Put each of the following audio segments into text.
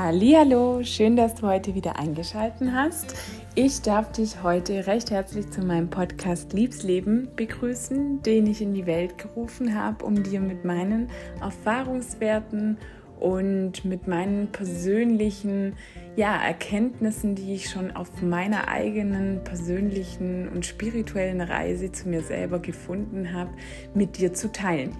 Hallo, schön, dass du heute wieder eingeschaltet hast. Ich darf dich heute recht herzlich zu meinem Podcast Liebsleben begrüßen, den ich in die Welt gerufen habe, um dir mit meinen Erfahrungswerten und mit meinen persönlichen ja, Erkenntnissen, die ich schon auf meiner eigenen persönlichen und spirituellen Reise zu mir selber gefunden habe, mit dir zu teilen.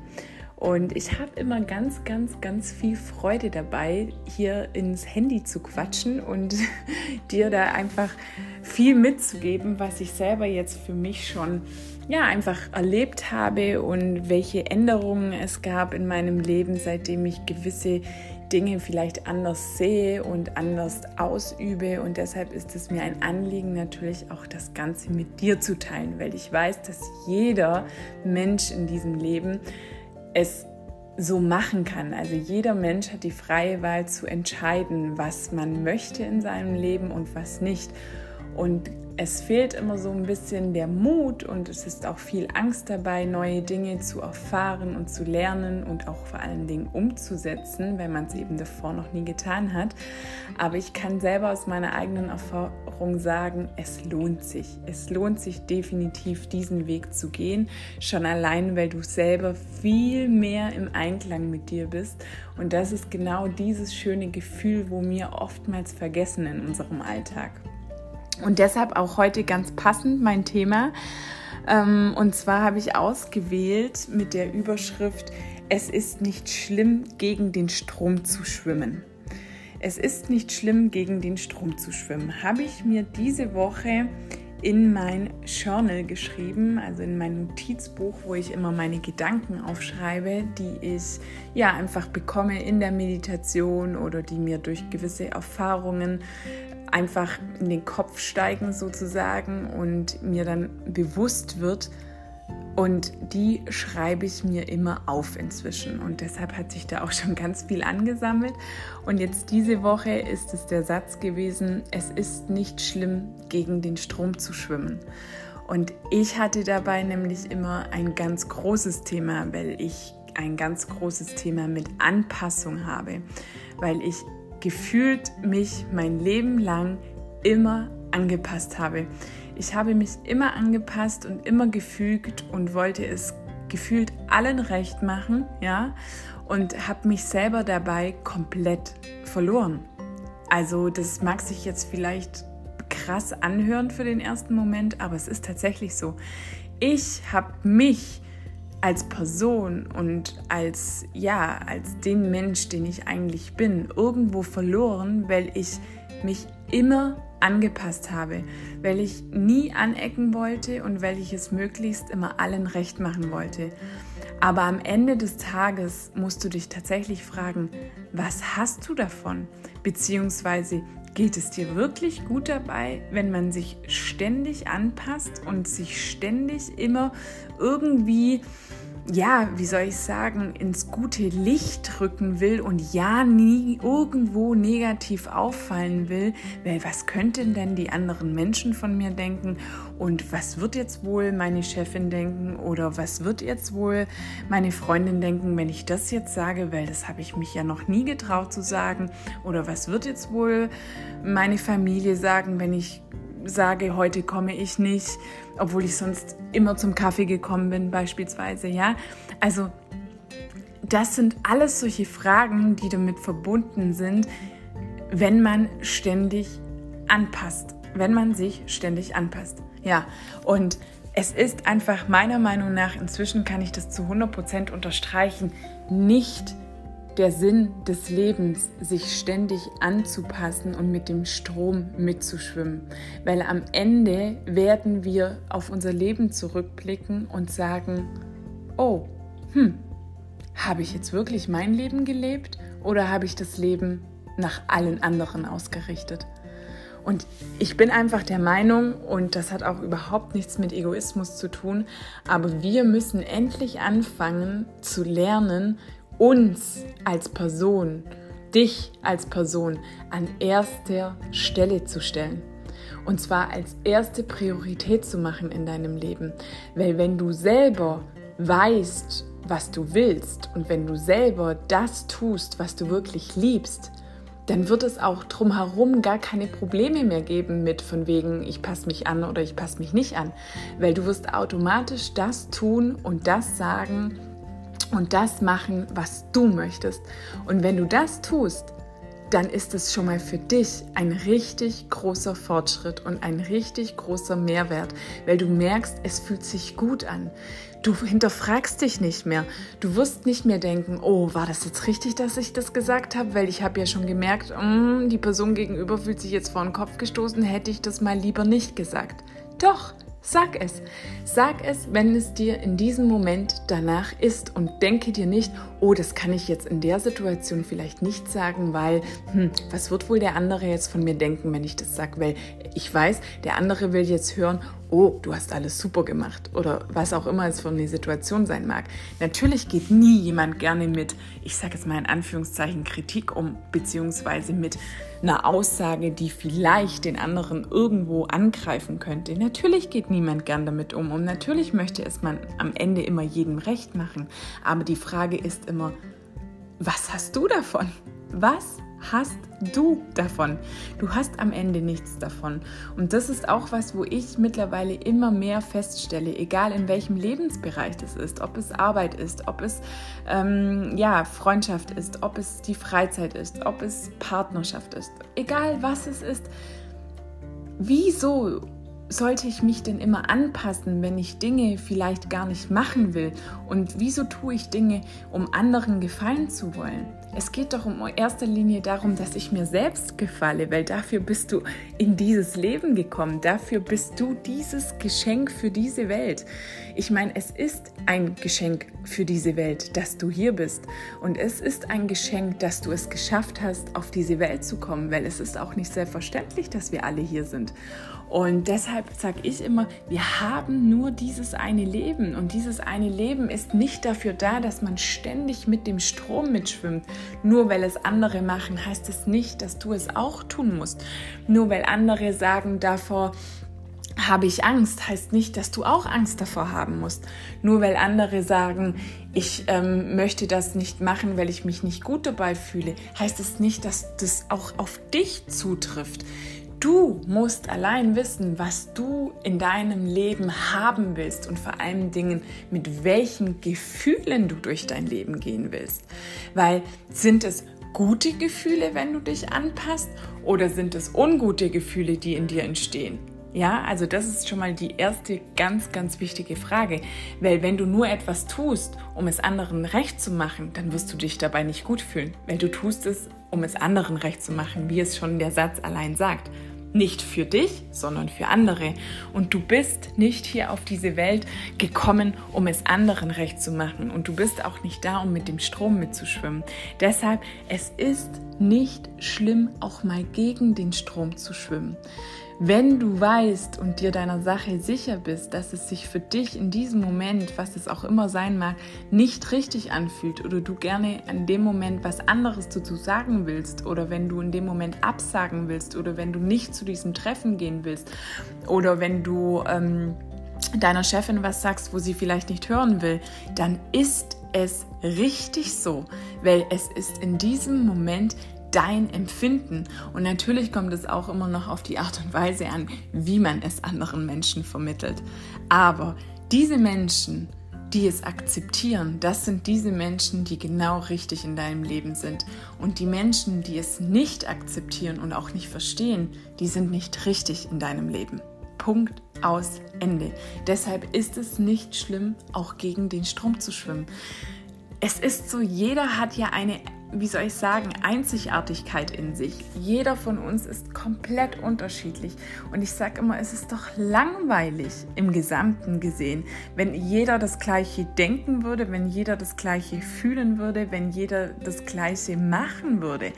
Und ich habe immer ganz, ganz, ganz viel Freude dabei, hier ins Handy zu quatschen und dir da einfach viel mitzugeben, was ich selber jetzt für mich schon ja einfach erlebt habe und welche Änderungen es gab in meinem Leben, seitdem ich gewisse Dinge vielleicht anders sehe und anders ausübe. Und deshalb ist es mir ein Anliegen, natürlich auch das Ganze mit dir zu teilen, weil ich weiß, dass jeder Mensch in diesem Leben es so machen kann. Also jeder Mensch hat die freie Wahl zu entscheiden, was man möchte in seinem Leben und was nicht. Und es fehlt immer so ein bisschen der Mut und es ist auch viel Angst dabei, neue Dinge zu erfahren und zu lernen und auch vor allen Dingen umzusetzen, wenn man es eben davor noch nie getan hat. Aber ich kann selber aus meiner eigenen Erfahrung sagen, es lohnt sich. Es lohnt sich definitiv, diesen Weg zu gehen, schon allein, weil du selber viel mehr im Einklang mit dir bist. Und das ist genau dieses schöne Gefühl, wo wir oftmals vergessen in unserem Alltag. Und deshalb auch heute ganz passend mein Thema. Ähm, und zwar habe ich ausgewählt mit der Überschrift, es ist nicht schlimm, gegen den Strom zu schwimmen. Es ist nicht schlimm, gegen den Strom zu schwimmen. Habe ich mir diese Woche in mein Journal geschrieben, also in mein Notizbuch, wo ich immer meine Gedanken aufschreibe, die ich ja einfach bekomme in der Meditation oder die mir durch gewisse Erfahrungen einfach in den Kopf steigen sozusagen und mir dann bewusst wird. Und die schreibe ich mir immer auf inzwischen. Und deshalb hat sich da auch schon ganz viel angesammelt. Und jetzt diese Woche ist es der Satz gewesen, es ist nicht schlimm, gegen den Strom zu schwimmen. Und ich hatte dabei nämlich immer ein ganz großes Thema, weil ich ein ganz großes Thema mit Anpassung habe, weil ich gefühlt mich mein Leben lang immer angepasst habe. Ich habe mich immer angepasst und immer gefügt und wollte es gefühlt allen recht machen, ja, und habe mich selber dabei komplett verloren. Also das mag sich jetzt vielleicht krass anhören für den ersten Moment, aber es ist tatsächlich so. Ich habe mich als Person und als ja, als den Mensch, den ich eigentlich bin, irgendwo verloren, weil ich mich immer angepasst habe, weil ich nie anecken wollte und weil ich es möglichst immer allen recht machen wollte. Aber am Ende des Tages musst du dich tatsächlich fragen, was hast du davon? Beziehungsweise geht es dir wirklich gut dabei, wenn man sich ständig anpasst und sich ständig immer irgendwie ja, wie soll ich sagen, ins gute Licht rücken will und ja nie irgendwo negativ auffallen will, weil was könnten denn die anderen Menschen von mir denken? Und was wird jetzt wohl meine Chefin denken? Oder was wird jetzt wohl meine Freundin denken, wenn ich das jetzt sage, weil das habe ich mich ja noch nie getraut zu sagen. Oder was wird jetzt wohl meine Familie sagen, wenn ich sage, heute komme ich nicht, obwohl ich sonst immer zum Kaffee gekommen bin beispielsweise, ja? Also das sind alles solche Fragen, die damit verbunden sind, wenn man ständig anpasst, wenn man sich ständig anpasst. Ja, und es ist einfach meiner Meinung nach, inzwischen kann ich das zu 100% unterstreichen, nicht der Sinn des Lebens, sich ständig anzupassen und mit dem Strom mitzuschwimmen. Weil am Ende werden wir auf unser Leben zurückblicken und sagen, oh, hm, habe ich jetzt wirklich mein Leben gelebt oder habe ich das Leben nach allen anderen ausgerichtet? Und ich bin einfach der Meinung, und das hat auch überhaupt nichts mit Egoismus zu tun, aber wir müssen endlich anfangen zu lernen, uns als Person, dich als Person an erster Stelle zu stellen. Und zwar als erste Priorität zu machen in deinem Leben. Weil wenn du selber weißt, was du willst und wenn du selber das tust, was du wirklich liebst, dann wird es auch drumherum gar keine Probleme mehr geben mit von wegen, ich passe mich an oder ich passe mich nicht an. Weil du wirst automatisch das tun und das sagen und das machen, was du möchtest. Und wenn du das tust, dann ist es schon mal für dich ein richtig großer Fortschritt und ein richtig großer Mehrwert, weil du merkst, es fühlt sich gut an. Du hinterfragst dich nicht mehr. Du wirst nicht mehr denken, oh, war das jetzt richtig, dass ich das gesagt habe? Weil ich habe ja schon gemerkt, mm, die Person gegenüber fühlt sich jetzt vor den Kopf gestoßen, hätte ich das mal lieber nicht gesagt. Doch, Sag es. Sag es, wenn es dir in diesem Moment danach ist und denke dir nicht, oh, das kann ich jetzt in der Situation vielleicht nicht sagen, weil, hm, was wird wohl der andere jetzt von mir denken, wenn ich das sage? Weil ich weiß, der andere will jetzt hören, oh, du hast alles super gemacht oder was auch immer es für eine Situation sein mag. Natürlich geht nie jemand gerne mit, ich sage jetzt mal in Anführungszeichen, Kritik um, beziehungsweise mit einer Aussage, die vielleicht den anderen irgendwo angreifen könnte. Natürlich geht niemand gern damit um und natürlich möchte es man am Ende immer jedem recht machen. Aber die Frage ist immer, was hast du davon? Was hast du davon? Du hast am Ende nichts davon. Und das ist auch was, wo ich mittlerweile immer mehr feststelle, egal in welchem Lebensbereich das ist, ob es Arbeit ist, ob es ähm, ja, Freundschaft ist, ob es die Freizeit ist, ob es Partnerschaft ist, egal was es ist. Wieso sollte ich mich denn immer anpassen, wenn ich Dinge vielleicht gar nicht machen will? Und wieso tue ich Dinge, um anderen gefallen zu wollen? Es geht doch in erster Linie darum, dass ich mir selbst gefalle, weil dafür bist du in dieses Leben gekommen. Dafür bist du dieses Geschenk für diese Welt. Ich meine, es ist ein Geschenk für diese Welt, dass du hier bist. Und es ist ein Geschenk, dass du es geschafft hast, auf diese Welt zu kommen, weil es ist auch nicht selbstverständlich, dass wir alle hier sind. Und deshalb sage ich immer, wir haben nur dieses eine Leben. Und dieses eine Leben ist nicht dafür da, dass man ständig mit dem Strom mitschwimmt. Nur weil es andere machen, heißt es nicht, dass du es auch tun musst. Nur weil andere sagen davor, habe ich Angst, heißt nicht, dass du auch Angst davor haben musst. Nur weil andere sagen, ich ähm, möchte das nicht machen, weil ich mich nicht gut dabei fühle, heißt es nicht, dass das auch auf dich zutrifft. Du musst allein wissen, was du in deinem Leben haben willst und vor allen Dingen mit welchen Gefühlen du durch dein Leben gehen willst. Weil sind es gute Gefühle, wenn du dich anpasst oder sind es ungute Gefühle, die in dir entstehen? Ja, also das ist schon mal die erste ganz, ganz wichtige Frage. Weil wenn du nur etwas tust, um es anderen recht zu machen, dann wirst du dich dabei nicht gut fühlen. Weil du tust es, um es anderen recht zu machen, wie es schon der Satz allein sagt. Nicht für dich, sondern für andere. Und du bist nicht hier auf diese Welt gekommen, um es anderen recht zu machen. Und du bist auch nicht da, um mit dem Strom mitzuschwimmen. Deshalb, es ist nicht schlimm, auch mal gegen den Strom zu schwimmen. Wenn du weißt und dir deiner Sache sicher bist, dass es sich für dich in diesem Moment, was es auch immer sein mag, nicht richtig anfühlt oder du gerne in dem Moment was anderes dazu sagen willst oder wenn du in dem Moment absagen willst oder wenn du nicht zu diesem Treffen gehen willst oder wenn du ähm, deiner Chefin was sagst, wo sie vielleicht nicht hören will, dann ist es richtig so, weil es ist in diesem Moment dein Empfinden. Und natürlich kommt es auch immer noch auf die Art und Weise an, wie man es anderen Menschen vermittelt. Aber diese Menschen, die es akzeptieren, das sind diese Menschen, die genau richtig in deinem Leben sind. Und die Menschen, die es nicht akzeptieren und auch nicht verstehen, die sind nicht richtig in deinem Leben. Punkt aus Ende. Deshalb ist es nicht schlimm, auch gegen den Strom zu schwimmen. Es ist so, jeder hat ja eine wie soll ich sagen, Einzigartigkeit in sich. Jeder von uns ist komplett unterschiedlich. Und ich sage immer, es ist doch langweilig im Gesamten gesehen, wenn jeder das Gleiche denken würde, wenn jeder das Gleiche fühlen würde, wenn jeder das Gleiche machen würde.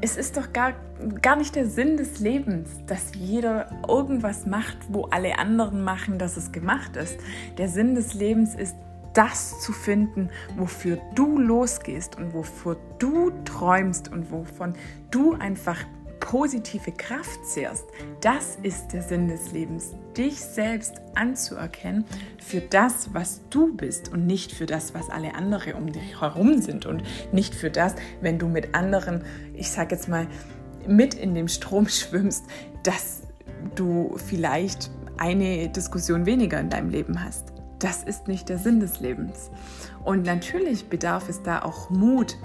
Es ist doch gar, gar nicht der Sinn des Lebens, dass jeder irgendwas macht, wo alle anderen machen, dass es gemacht ist. Der Sinn des Lebens ist, das zu finden, wofür du losgehst und wofür du träumst und wovon du einfach positive Kraft zehrst. Das ist der Sinn des Lebens, dich selbst anzuerkennen für das, was du bist und nicht für das, was alle anderen um dich herum sind und nicht für das, wenn du mit anderen, ich sage jetzt mal, mit in dem Strom schwimmst, dass du vielleicht eine Diskussion weniger in deinem Leben hast. Das ist nicht der Sinn des Lebens. Und natürlich bedarf es da auch Mut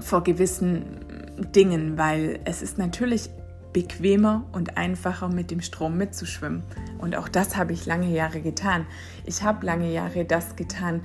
vor gewissen Dingen, weil es ist natürlich bequemer und einfacher mit dem Strom mitzuschwimmen. Und auch das habe ich lange Jahre getan. Ich habe lange Jahre das getan,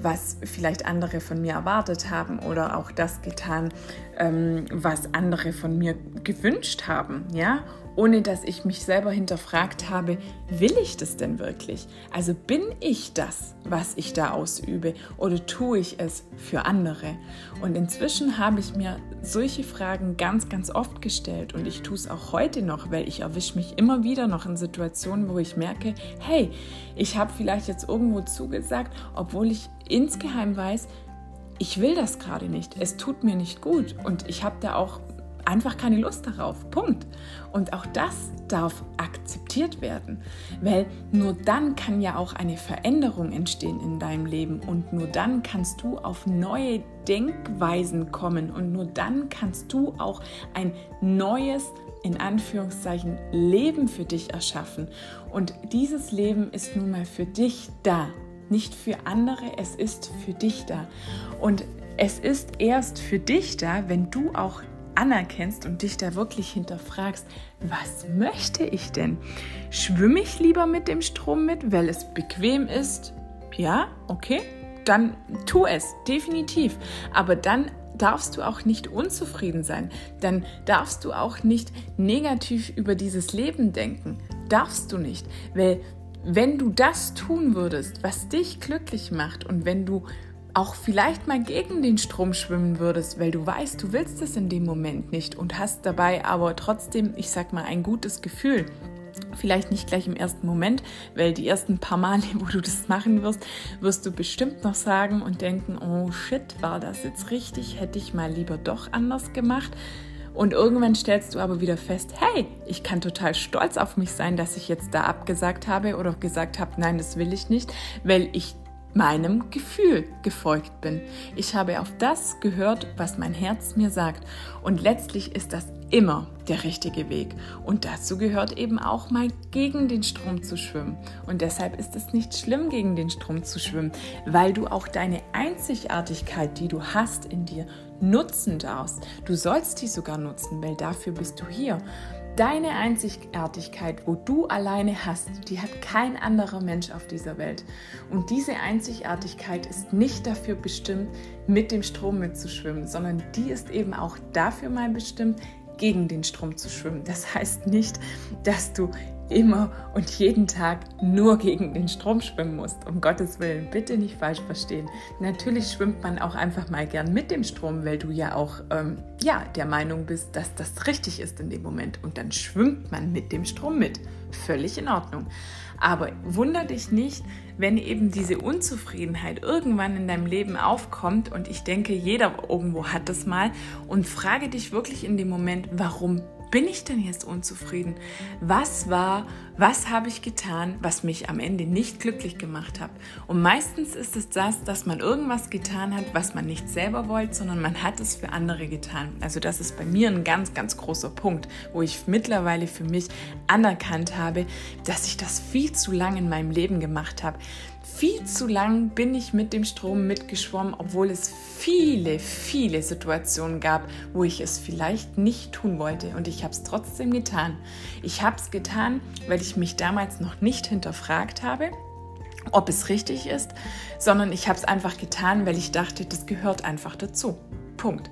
was vielleicht andere von mir erwartet haben oder auch das getan, ähm, was andere von mir gewünscht haben, ja, ohne dass ich mich selber hinterfragt habe, will ich das denn wirklich? Also bin ich das, was ich da ausübe oder tue ich es für andere? Und inzwischen habe ich mir solche Fragen ganz, ganz oft gestellt und ich tue es auch heute noch, weil ich erwische mich immer wieder noch in Situationen, wo ich merke, hey, ich habe vielleicht jetzt irgendwo zugesagt, obwohl ich insgeheim weiß, ich will das gerade nicht. Es tut mir nicht gut und ich habe da auch einfach keine Lust darauf. Punkt. Und auch das darf akzeptiert werden, weil nur dann kann ja auch eine Veränderung entstehen in deinem Leben und nur dann kannst du auf neue Denkweisen kommen und nur dann kannst du auch ein neues in Anführungszeichen Leben für dich erschaffen. Und dieses Leben ist nun mal für dich da, nicht für andere, es ist für dich da. Und es ist erst für dich da, wenn du auch anerkennst und dich da wirklich hinterfragst, was möchte ich denn? Schwimme ich lieber mit dem Strom mit, weil es bequem ist? Ja, okay, dann tu es, definitiv. Aber dann darfst du auch nicht unzufrieden sein. Dann darfst du auch nicht negativ über dieses Leben denken. Darfst du nicht. Weil wenn du das tun würdest, was dich glücklich macht und wenn du auch vielleicht mal gegen den Strom schwimmen würdest, weil du weißt, du willst es in dem Moment nicht und hast dabei aber trotzdem, ich sag mal, ein gutes Gefühl. Vielleicht nicht gleich im ersten Moment, weil die ersten paar Male, wo du das machen wirst, wirst du bestimmt noch sagen und denken, oh shit, war das jetzt richtig? Hätte ich mal lieber doch anders gemacht. Und irgendwann stellst du aber wieder fest, hey, ich kann total stolz auf mich sein, dass ich jetzt da abgesagt habe oder gesagt habe, nein, das will ich nicht, weil ich meinem Gefühl gefolgt bin. Ich habe auf das gehört, was mein Herz mir sagt. Und letztlich ist das immer der richtige Weg. Und dazu gehört eben auch mal gegen den Strom zu schwimmen. Und deshalb ist es nicht schlimm, gegen den Strom zu schwimmen, weil du auch deine Einzigartigkeit, die du hast in dir, nutzen darfst. Du sollst die sogar nutzen, weil dafür bist du hier. Deine Einzigartigkeit, wo du alleine hast, die hat kein anderer Mensch auf dieser Welt. Und diese Einzigartigkeit ist nicht dafür bestimmt, mit dem Strom mitzuschwimmen, sondern die ist eben auch dafür mal bestimmt, gegen den Strom zu schwimmen. Das heißt nicht, dass du immer und jeden Tag nur gegen den Strom schwimmen musst. Um Gottes Willen, bitte nicht falsch verstehen. Natürlich schwimmt man auch einfach mal gern mit dem Strom, weil du ja auch ähm, ja, der Meinung bist, dass das richtig ist in dem Moment. Und dann schwimmt man mit dem Strom mit. Völlig in Ordnung. Aber wunder dich nicht, wenn eben diese Unzufriedenheit irgendwann in deinem Leben aufkommt. Und ich denke, jeder irgendwo hat das mal. Und frage dich wirklich in dem Moment, warum bin ich denn jetzt unzufrieden? Was war, was habe ich getan, was mich am Ende nicht glücklich gemacht hat? Und meistens ist es das, dass man irgendwas getan hat, was man nicht selber wollte, sondern man hat es für andere getan. Also das ist bei mir ein ganz, ganz großer Punkt, wo ich mittlerweile für mich anerkannt habe, dass ich das viel zu lange in meinem Leben gemacht habe viel zu lang bin ich mit dem Strom mitgeschwommen, obwohl es viele, viele Situationen gab, wo ich es vielleicht nicht tun wollte. Und ich habe es trotzdem getan. Ich habe es getan, weil ich mich damals noch nicht hinterfragt habe, ob es richtig ist, sondern ich habe es einfach getan, weil ich dachte, das gehört einfach dazu. Punkt.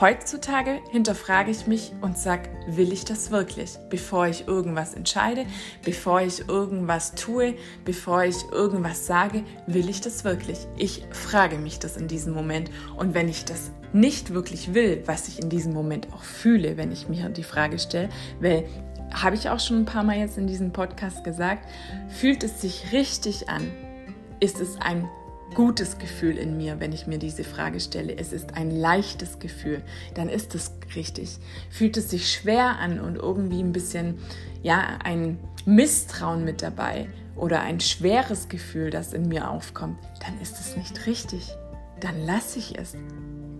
Heutzutage hinterfrage ich mich und sage, will ich das wirklich? Bevor ich irgendwas entscheide, bevor ich irgendwas tue, bevor ich irgendwas sage, will ich das wirklich? Ich frage mich das in diesem Moment. Und wenn ich das nicht wirklich will, was ich in diesem Moment auch fühle, wenn ich mir die Frage stelle, weil habe ich auch schon ein paar Mal jetzt in diesem Podcast gesagt, fühlt es sich richtig an? Ist es ein gutes Gefühl in mir, wenn ich mir diese Frage stelle. Es ist ein leichtes Gefühl. Dann ist es richtig. Fühlt es sich schwer an und irgendwie ein bisschen, ja, ein Misstrauen mit dabei oder ein schweres Gefühl, das in mir aufkommt, dann ist es nicht richtig. Dann lasse ich es.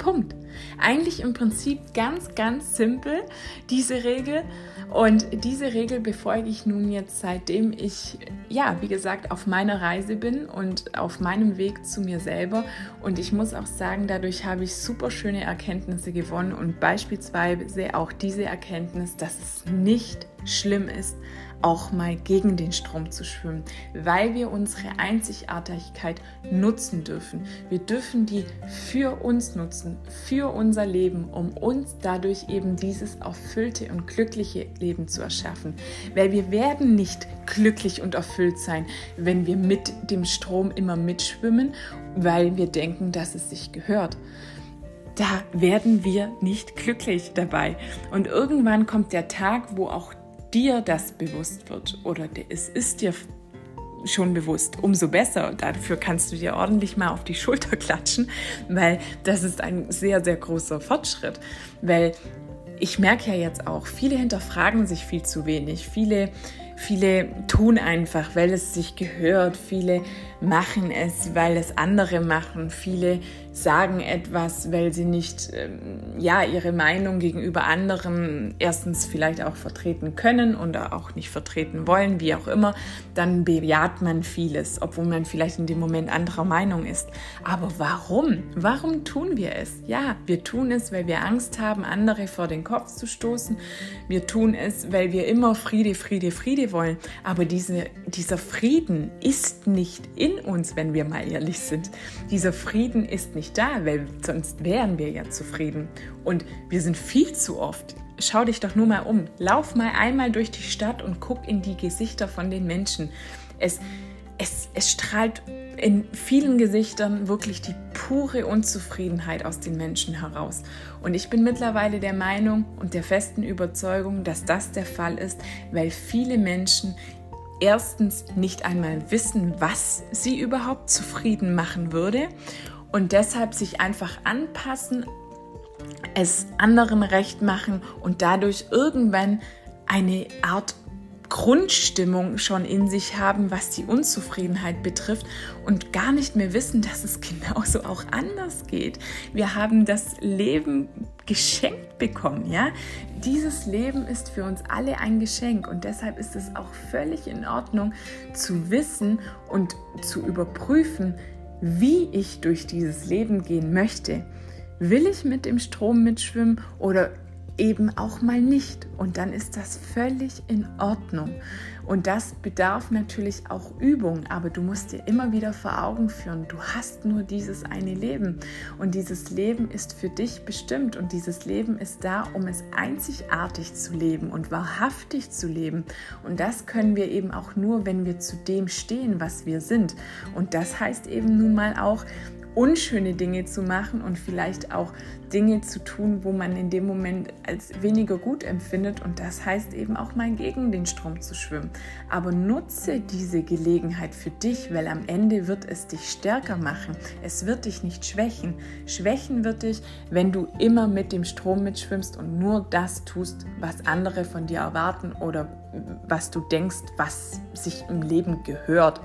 Punkt. Eigentlich im Prinzip ganz, ganz simpel, diese Regel. Und diese Regel befolge ich nun jetzt, seitdem ich, ja, wie gesagt, auf meiner Reise bin und auf meinem Weg zu mir selber. Und ich muss auch sagen, dadurch habe ich super schöne Erkenntnisse gewonnen und beispielsweise auch diese Erkenntnis, dass es nicht schlimm ist, auch mal gegen den Strom zu schwimmen, weil wir unsere Einzigartigkeit nutzen dürfen. Wir dürfen die für uns nutzen, für unser Leben, um uns dadurch eben dieses erfüllte und glückliche Leben zu erschaffen. Weil wir werden nicht glücklich und erfüllt sein, wenn wir mit dem Strom immer mitschwimmen, weil wir denken, dass es sich gehört da werden wir nicht glücklich dabei. Und irgendwann kommt der Tag, wo auch dir das bewusst wird oder es ist dir schon bewusst, umso besser. Dafür kannst du dir ordentlich mal auf die Schulter klatschen, weil das ist ein sehr, sehr großer Fortschritt. Weil ich merke ja jetzt auch, viele hinterfragen sich viel zu wenig. Viele Viele tun einfach, weil es sich gehört. Viele machen es, weil es andere machen. Viele sagen etwas, weil sie nicht ähm, ja ihre Meinung gegenüber anderen erstens vielleicht auch vertreten können oder auch nicht vertreten wollen, wie auch immer. Dann bejaht man vieles, obwohl man vielleicht in dem Moment anderer Meinung ist. Aber warum? Warum tun wir es? Ja, wir tun es, weil wir Angst haben, andere vor den Kopf zu stoßen. Wir tun es, weil wir immer Friede, Friede, Friede wollen. Aber diese, dieser Frieden ist nicht in uns, wenn wir mal ehrlich sind. Dieser Frieden ist nicht da, weil sonst wären wir ja zufrieden. Und wir sind viel zu oft. Schau dich doch nur mal um. Lauf mal einmal durch die Stadt und guck in die Gesichter von den Menschen. Es, es, es strahlt in vielen Gesichtern wirklich die pure Unzufriedenheit aus den Menschen heraus. Und ich bin mittlerweile der Meinung und der festen Überzeugung, dass das der Fall ist, weil viele Menschen erstens nicht einmal wissen, was sie überhaupt zufrieden machen würde und deshalb sich einfach anpassen, es anderen recht machen und dadurch irgendwann eine Art Grundstimmung schon in sich haben, was die Unzufriedenheit betrifft und gar nicht mehr wissen, dass es genauso auch anders geht. Wir haben das Leben geschenkt bekommen, ja? Dieses Leben ist für uns alle ein Geschenk und deshalb ist es auch völlig in Ordnung zu wissen und zu überprüfen, wie ich durch dieses Leben gehen möchte. Will ich mit dem Strom mitschwimmen oder eben auch mal nicht. Und dann ist das völlig in Ordnung. Und das bedarf natürlich auch Übung, aber du musst dir immer wieder vor Augen führen, du hast nur dieses eine Leben. Und dieses Leben ist für dich bestimmt und dieses Leben ist da, um es einzigartig zu leben und wahrhaftig zu leben. Und das können wir eben auch nur, wenn wir zu dem stehen, was wir sind. Und das heißt eben nun mal auch, unschöne Dinge zu machen und vielleicht auch Dinge zu tun, wo man in dem Moment als weniger gut empfindet. Und das heißt eben auch mal gegen den Strom zu schwimmen. Aber nutze diese Gelegenheit für dich, weil am Ende wird es dich stärker machen. Es wird dich nicht schwächen. Schwächen wird dich, wenn du immer mit dem Strom mitschwimmst und nur das tust, was andere von dir erwarten oder was du denkst, was sich im Leben gehört.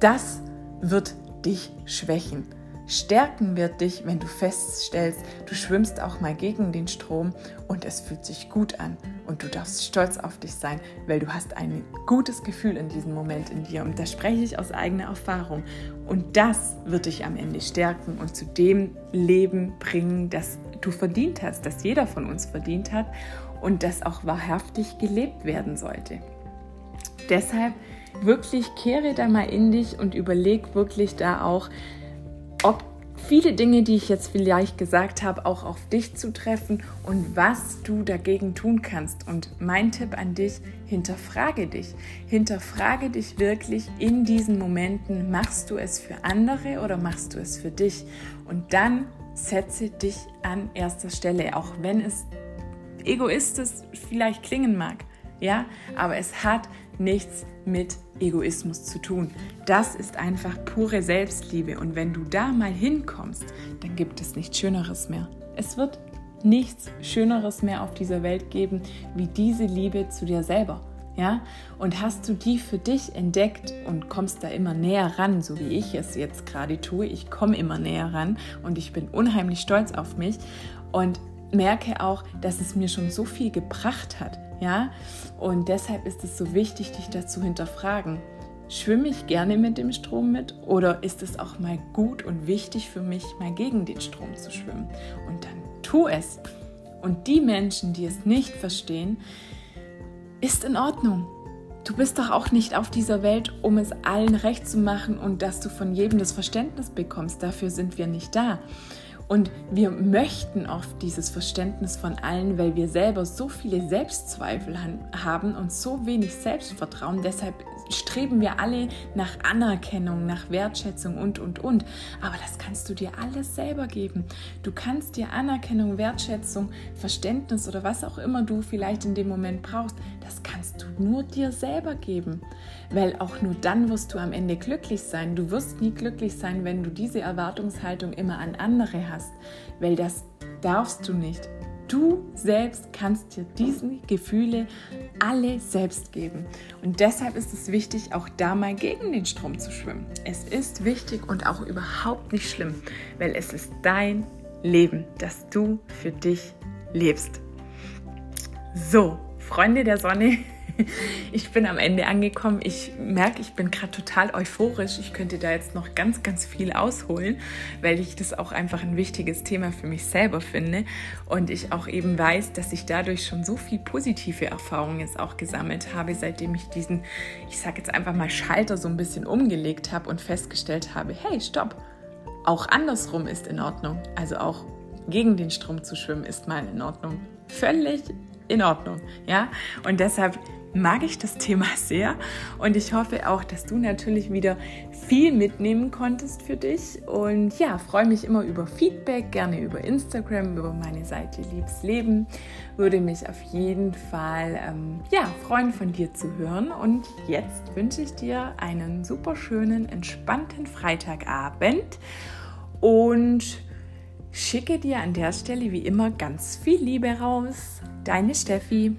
Das wird dich schwächen. Stärken wird dich, wenn du feststellst, du schwimmst auch mal gegen den Strom und es fühlt sich gut an und du darfst stolz auf dich sein, weil du hast ein gutes Gefühl in diesem Moment in dir und das spreche ich aus eigener Erfahrung und das wird dich am Ende stärken und zu dem Leben bringen, das du verdient hast, das jeder von uns verdient hat und das auch wahrhaftig gelebt werden sollte. Deshalb wirklich kehre da mal in dich und überleg wirklich da auch, ob viele Dinge, die ich jetzt vielleicht gesagt habe, auch auf dich zu treffen und was du dagegen tun kannst. Und mein Tipp an dich, hinterfrage dich. Hinterfrage dich wirklich in diesen Momenten, machst du es für andere oder machst du es für dich? Und dann setze dich an erster Stelle, auch wenn es egoistisch vielleicht klingen mag. Ja, aber es hat nichts mit Egoismus zu tun. Das ist einfach pure Selbstliebe. Und wenn du da mal hinkommst, dann gibt es nichts Schöneres mehr. Es wird nichts Schöneres mehr auf dieser Welt geben, wie diese Liebe zu dir selber. Ja? Und hast du die für dich entdeckt und kommst da immer näher ran, so wie ich es jetzt gerade tue, ich komme immer näher ran und ich bin unheimlich stolz auf mich und merke auch, dass es mir schon so viel gebracht hat, ja? Und deshalb ist es so wichtig, dich dazu hinterfragen. Schwimme ich gerne mit dem Strom mit oder ist es auch mal gut und wichtig für mich, mal gegen den Strom zu schwimmen? Und dann tu es. Und die Menschen, die es nicht verstehen, ist in Ordnung. Du bist doch auch nicht auf dieser Welt, um es allen recht zu machen und dass du von jedem das Verständnis bekommst. Dafür sind wir nicht da. Und wir möchten oft dieses Verständnis von allen, weil wir selber so viele Selbstzweifel haben und so wenig Selbstvertrauen. Deshalb streben wir alle nach Anerkennung, nach Wertschätzung und, und, und. Aber das kannst du dir alles selber geben. Du kannst dir Anerkennung, Wertschätzung, Verständnis oder was auch immer du vielleicht in dem Moment brauchst, das kannst du nur dir selber geben. Weil auch nur dann wirst du am Ende glücklich sein. Du wirst nie glücklich sein, wenn du diese Erwartungshaltung immer an andere hast. Weil das darfst du nicht. Du selbst kannst dir diese Gefühle alle selbst geben. Und deshalb ist es wichtig, auch da mal gegen den Strom zu schwimmen. Es ist wichtig und auch überhaupt nicht schlimm, weil es ist dein Leben, das du für dich lebst. So, Freunde der Sonne. ich bin am Ende angekommen. Ich merke, ich bin gerade total euphorisch. Ich könnte da jetzt noch ganz, ganz viel ausholen, weil ich das auch einfach ein wichtiges Thema für mich selber finde. Und ich auch eben weiß, dass ich dadurch schon so viel positive Erfahrungen jetzt auch gesammelt habe, seitdem ich diesen, ich sage jetzt einfach mal Schalter so ein bisschen umgelegt habe und festgestellt habe, hey, stopp, auch andersrum ist in Ordnung. Also auch gegen den Strom zu schwimmen ist mal in Ordnung. Völlig in Ordnung, ja? Und deshalb mag ich das Thema sehr und ich hoffe auch, dass du natürlich wieder viel mitnehmen konntest für dich und ja, freue mich immer über Feedback, gerne über Instagram, über meine Seite Liebs Leben. Würde mich auf jeden Fall ähm, ja, freuen, von dir zu hören und jetzt wünsche ich dir einen super schönen, entspannten Freitagabend und schicke dir an der Stelle wie immer ganz viel Liebe raus. Deine Steffi.